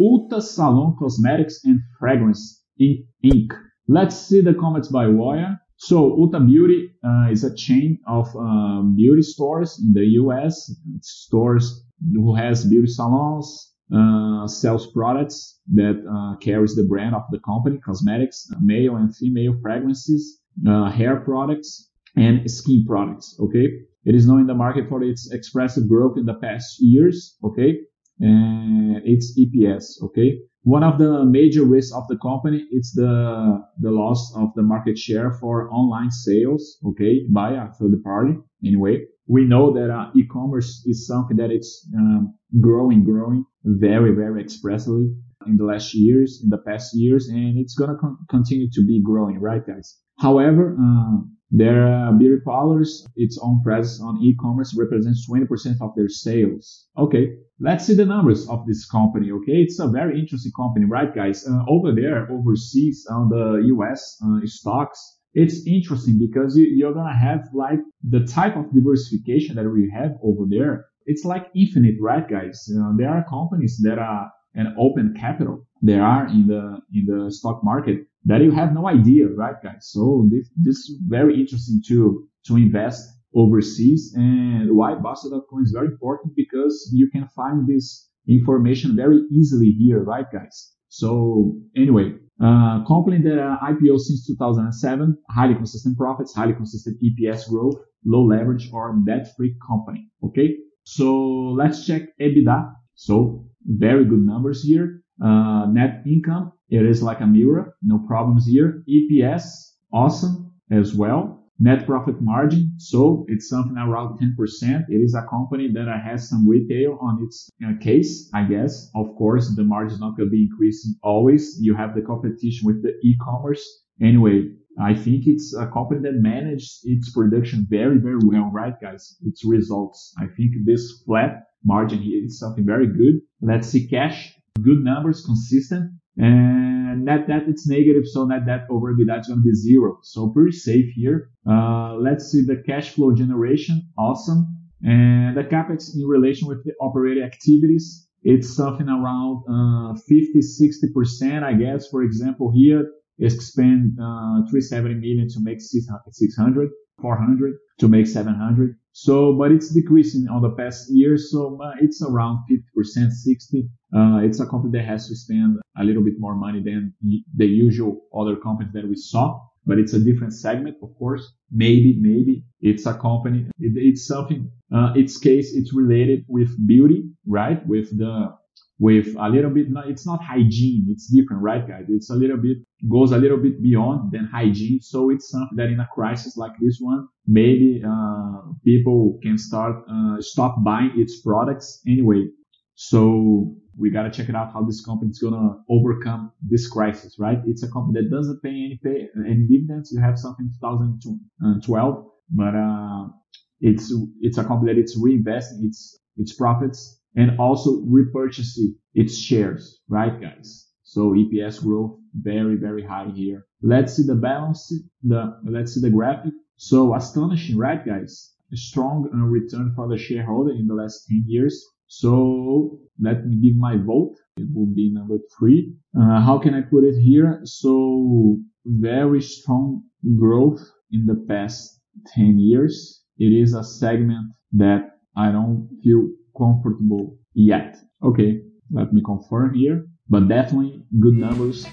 Ulta Salon Cosmetics and Fragrance Inc. Let's see the comments by Woya. So Ulta Beauty uh, is a chain of uh, beauty stores in the U.S. Stores who has beauty salons, uh, sells products that uh, carries the brand of the company, cosmetics, male and female fragrances, uh, hair products, and skin products. Okay, it is known in the market for its expressive growth in the past years. Okay, and its EPS. Okay, one of the major risks of the company is the the loss of the market share for online sales. Okay, by a third party. Anyway, we know that uh, e-commerce is something that it's um, growing, growing very, very expressively in the last years, in the past years, and it's gonna con- continue to be growing, right, guys? However, uh, their beauty parlors, its own presence on e-commerce represents 20% of their sales. Okay, let's see the numbers of this company. Okay, it's a very interesting company, right, guys? Uh, over there, overseas on the US uh, stocks, it's interesting because you, are gonna have like the type of diversification that we have over there. It's like infinite, right, guys? Uh, there are companies that are an open capital. There are in the in the stock market that you have no idea, right, guys? So this, this is very interesting to, to invest overseas and why Bastter.com is very important because you can find this information very easily here, right, guys? So anyway, uh, company that IPO since 2007, highly consistent profits, highly consistent EPS growth, low leverage or debt-free company. Okay. So let's check EBITDA. So very good numbers here. Uh, net income, it is like a mirror, no problems here. EPS, awesome as well. Net profit margin, so it's something around 10%. It is a company that has some retail on its uh, case, I guess. Of course, the margin is not going to be increasing always. You have the competition with the e-commerce. Anyway, I think it's a company that manages its production very, very well, right, guys? Its results. I think this flat margin here is something very good. Let's see cash good numbers, consistent. And net debt, it's negative, so net debt over EBITDA is going to be zero. So pretty safe here. Uh, let's see the cash flow generation. Awesome. And the capex in relation with the operating activities, it's something around uh, 50, 60%, I guess. For example, here, expand uh, 370 million to make 600, 400 to make 700. So, but it's decreasing on the past years. So it's around 50%, 60. Uh, it's a company that has to spend a little bit more money than the usual other companies that we saw, but it's a different segment, of course. Maybe, maybe it's a company. It, it's something, uh, its case, it's related with beauty, right? With the with a little bit, it's not hygiene. It's different, right, guys? It's a little bit, goes a little bit beyond than hygiene. So it's something that in a crisis like this one, maybe, uh, people can start, uh, stop buying its products anyway. So we got to check it out how this company is to overcome this crisis, right? It's a company that doesn't pay any pay, any dividends. You have something 2012, but, uh, it's, it's a company that it's reinvesting its, its profits and also repurchasing its shares, right, guys? So EPS growth very, very high here. Let's see the balance, the, let's see the graphic. So astonishing, right, guys? A strong return for the shareholder in the last 10 years. So let me give my vote. It will be number three. Uh, how can I put it here? So very strong growth in the past 10 years. It is a segment that I don't feel comfortable yet. Okay, let me confirm here, but definitely good numbers